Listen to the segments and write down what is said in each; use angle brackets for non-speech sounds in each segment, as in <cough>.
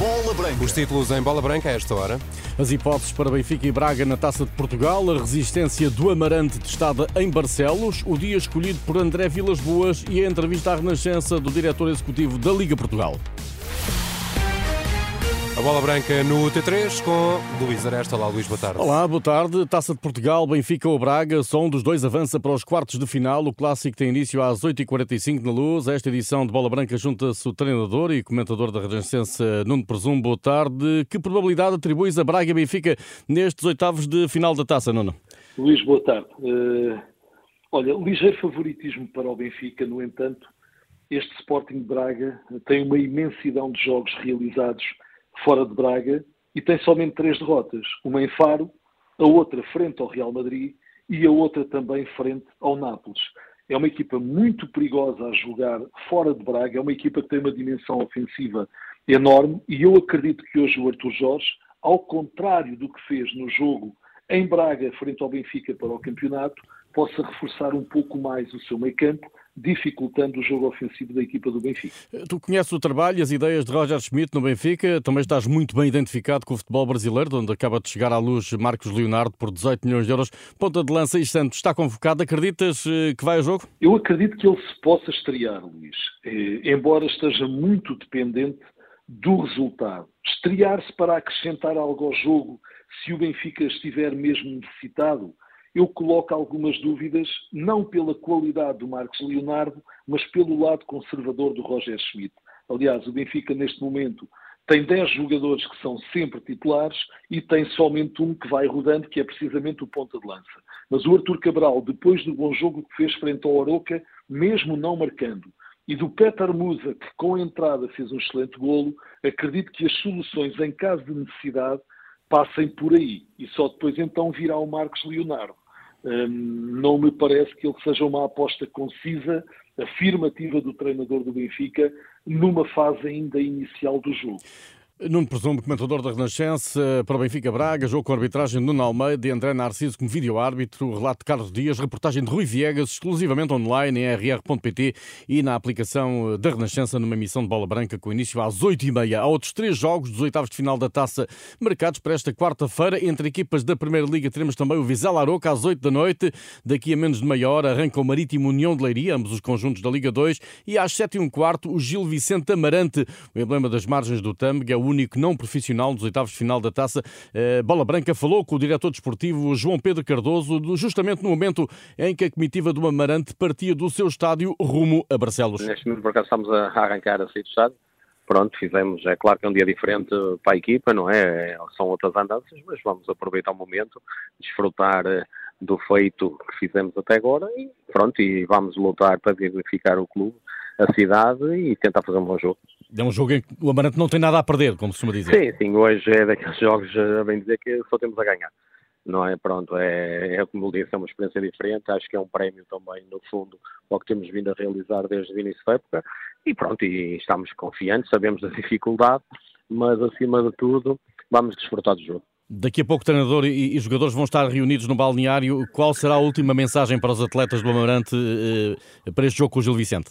Bola Branca. Os títulos em bola branca a esta hora. As hipóteses para Benfica e Braga na Taça de Portugal, a resistência do Amarante testada em Barcelos, o dia escolhido por André Vilas Boas e a entrevista à Renascença do diretor executivo da Liga Portugal. A bola branca no T3 com Luís Aresta. Olá, Luís, boa tarde. Olá, boa tarde. Taça de Portugal, Benfica ou Braga, só um dos dois avança para os quartos de final. O clássico tem início às 8h45 na Luz. Esta edição de Bola Branca junta-se o treinador e comentador da Renascença, Nuno Presumo. Boa tarde. Que probabilidade atribuis a Braga e Benfica nestes oitavos de final da Taça, Nuno? Luís, boa tarde. Uh, olha, ligeiro favoritismo para o Benfica, no entanto, este Sporting de Braga tem uma imensidão de jogos realizados fora de Braga e tem somente três derrotas, uma em Faro, a outra frente ao Real Madrid e a outra também frente ao Nápoles. É uma equipa muito perigosa a jogar fora de Braga, é uma equipa que tem uma dimensão ofensiva enorme e eu acredito que hoje o Arthur Jorge, ao contrário do que fez no jogo em Braga frente ao Benfica para o campeonato, possa reforçar um pouco mais o seu meio campo, dificultando o jogo ofensivo da equipa do Benfica. Tu conheces o trabalho e as ideias de Roger Schmidt no Benfica, também estás muito bem identificado com o futebol brasileiro, onde acaba de chegar à luz Marcos Leonardo por 18 milhões de euros. Ponta de lança e Santos está convocado, acreditas eh, que vai ao jogo? Eu acredito que ele se possa estrear, Luís, eh, embora esteja muito dependente do resultado. Estrear-se para acrescentar algo ao jogo se o Benfica estiver mesmo necessitado, eu coloco algumas dúvidas, não pela qualidade do Marcos Leonardo, mas pelo lado conservador do Roger Schmidt. Aliás, o Benfica, neste momento, tem 10 jogadores que são sempre titulares e tem somente um que vai rodando, que é precisamente o ponta de lança. Mas o Artur Cabral, depois do bom jogo que fez frente ao Aroca, mesmo não marcando, e do Petar Musa, que com a entrada fez um excelente golo, acredito que as soluções em caso de necessidade passem por aí. E só depois então virá o Marcos Leonardo. Hum, não me parece que ele seja uma aposta concisa, afirmativa do treinador do Benfica, numa fase ainda inicial do jogo. Nuno Presumo, comentador da Renascença para o Benfica Braga, jogo com arbitragem de Nuno Almeida e André Narciso como vídeo-árbitro, relato de Carlos Dias, reportagem de Rui Viegas, exclusivamente online em rr.pt e na aplicação da Renascença numa emissão de bola branca com início às 8h30. Há outros três jogos dos oitavos de final da taça marcados para esta quarta-feira. Entre equipas da Primeira Liga teremos também o Vizela Aroca às 8 da noite. Daqui a menos de meia hora arranca o Marítimo União de Leiria, ambos os conjuntos da Liga 2. E às 7 h 15 o Gil Vicente Amarante, o emblema das margens do Tâmega, é o único não profissional dos oitavos de final da taça. Eh, Bola Branca falou com o diretor desportivo João Pedro Cardoso, justamente no momento em que a comitiva do Amarante partia do seu estádio rumo a Barcelos. Neste momento, por acaso, estamos a arrancar a sair do estádio. Pronto, fizemos, é claro que é um dia diferente para a equipa, não é? São outras andanças, mas vamos aproveitar o momento, desfrutar eh, do feito que fizemos até agora e pronto, e vamos lutar para verificar o clube, a cidade e tentar fazer um bom jogo. É um jogo em que o Amarante não tem nada a perder, como se costuma dizer. Sim, sim, hoje é daqueles <laughs> jogos, a bem dizer, que só temos a ganhar. Não é? Pronto, é, é como disse, é uma experiência diferente, acho que é um prémio também, no fundo, ao que temos vindo a realizar desde o início da época, e pronto, e estamos confiantes, sabemos da <laughs> dificuldade, mas acima de tudo, vamos desfrutar do jogo. Daqui a pouco treinador e, e, jogadores vão estar reunidos no balneário. Qual será a última mensagem para os atletas do Amarante eh, para este jogo com o Gil Vicente?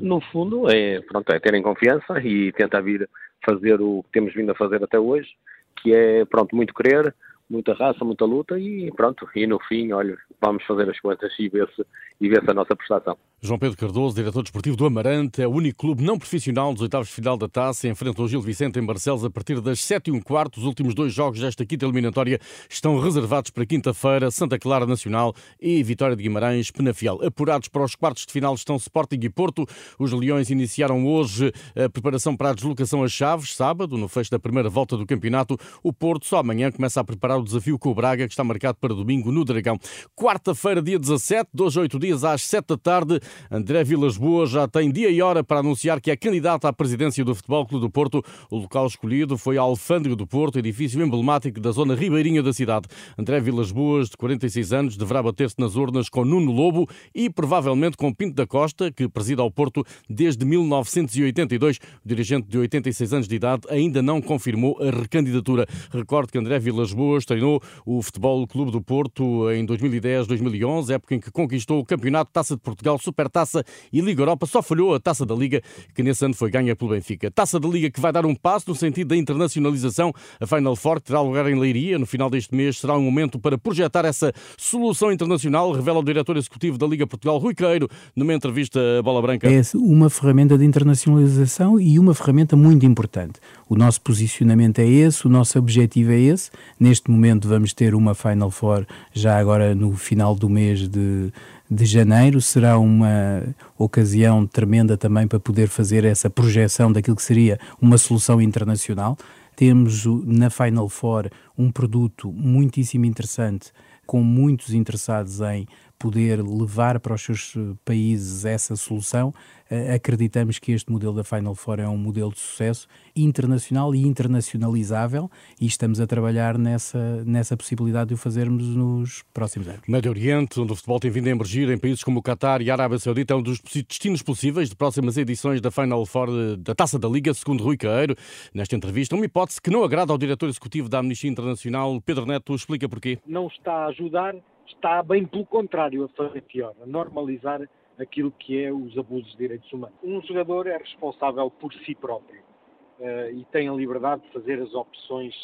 No fundo, é, pronto, é terem confiança e tentar vir fazer o que temos vindo a fazer até hoje, que é, pronto, muito querer, muita raça, muita luta e pronto, e no fim, olha, vamos fazer as contas e ver se, e ver se a nossa prestação. João Pedro Cardoso, diretor desportivo do Amarante, é o único clube não profissional dos oitavos de final da taça, enfrenta o Gil Vicente em Barcelos a partir das 7 e um quarto. Os últimos dois jogos desta quinta eliminatória estão reservados para quinta-feira, Santa Clara Nacional e Vitória de Guimarães, Penafiel. Apurados para os quartos de final estão Sporting e Porto. Os Leões iniciaram hoje a preparação para a deslocação a Chaves, sábado, no fecho da primeira volta do campeonato. O Porto só amanhã começa a preparar o desafio com o Braga, que está marcado para domingo no Dragão. Quarta-feira, dia 17, dois, oito dias às sete da tarde, André Vilas Boas já tem dia e hora para anunciar que é candidato à presidência do Futebol Clube do Porto. O local escolhido foi a Alfândega do Porto, edifício emblemático da zona ribeirinha da cidade. André Vilas Boas, de 46 anos, deverá bater-se nas urnas com Nuno Lobo e provavelmente com Pinto da Costa, que presida ao Porto desde 1982. O dirigente de 86 anos de idade ainda não confirmou a recandidatura. Recordo que André Vilas Boas treinou o Futebol Clube do Porto em 2010-2011, época em que conquistou o Campeonato, Taça de Portugal, Supertaça e Liga Europa. Só falhou a Taça da Liga, que nesse ano foi ganha pelo Benfica. Taça da Liga que vai dar um passo no sentido da internacionalização. A Final Four terá lugar em Leiria no final deste mês. Será um momento para projetar essa solução internacional, revela o diretor executivo da Liga Portugal, Rui Queiro, numa entrevista à Bola Branca. É uma ferramenta de internacionalização e uma ferramenta muito importante. O nosso posicionamento é esse, o nosso objetivo é esse. Neste momento vamos ter uma Final Four já agora no final do mês de, de janeiro. Será uma ocasião tremenda também para poder fazer essa projeção daquilo que seria uma solução internacional. Temos na Final Four um produto muitíssimo interessante, com muitos interessados em poder levar para os seus países essa solução. Acreditamos que este modelo da Final Four é um modelo de sucesso internacional e internacionalizável e estamos a trabalhar nessa, nessa possibilidade de o fazermos nos próximos anos. Médio Oriente, onde o futebol tem vindo a emergir em países como o Qatar e a Arábia Saudita, é um dos destinos possíveis de próximas edições da Final Four da Taça da Liga, segundo Rui Caeiro. Nesta entrevista, uma hipótese que não agrada ao diretor executivo da Amnistia Internacional, Pedro Neto, explica porquê. Não está a ajudar, está bem pelo contrário a fazer pior, a normalizar aquilo que é os abusos de direitos humanos. Um jogador é responsável por si próprio uh, e tem a liberdade de fazer as opções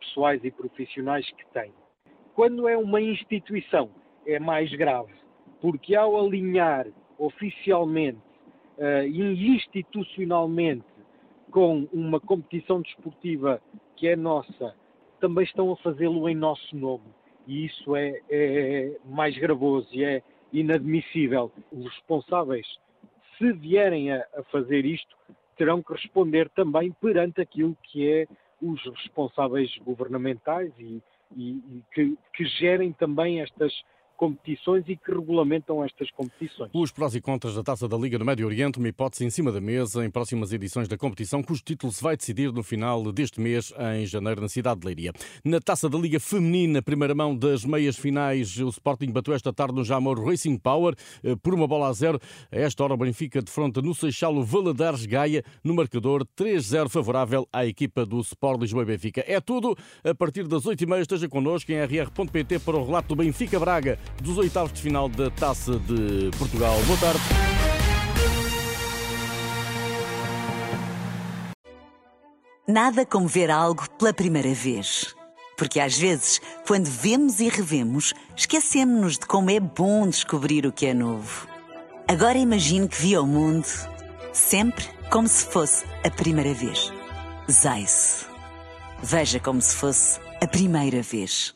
pessoais e profissionais que tem. Quando é uma instituição, é mais grave, porque ao alinhar oficialmente uh, e institucionalmente com uma competição desportiva que é nossa, também estão a fazê-lo em nosso nome. E isso é, é mais gravoso e é inadmissível. Os responsáveis, se vierem a, a fazer isto, terão que responder também perante aquilo que é os responsáveis governamentais e, e, e que, que gerem também estas competições e que regulamentam estas competições. Os prós e contras da Taça da Liga do Médio Oriente, uma hipótese em cima da mesa em próximas edições da competição, cujo título se vai decidir no final deste mês, em janeiro, na cidade de Leiria. Na Taça da Liga Feminina, primeira mão das meias finais, o Sporting bateu esta tarde no Jamor Racing Power eh, por uma bola a zero. A esta hora, o Benfica defronta no Seixal o Valadares Gaia, no marcador 3-0 favorável à equipa do Sport Lisboa e Benfica. É tudo. A partir das 8h30 esteja connosco em rr.pt para o relato do Benfica Braga dos oitavos de final da Taça de Portugal. Boa tarde. Nada como ver algo pela primeira vez. Porque às vezes, quando vemos e revemos, esquecemos-nos de como é bom descobrir o que é novo. Agora imagine que viu o mundo sempre como se fosse a primeira vez. Zais. Veja como se fosse a primeira vez.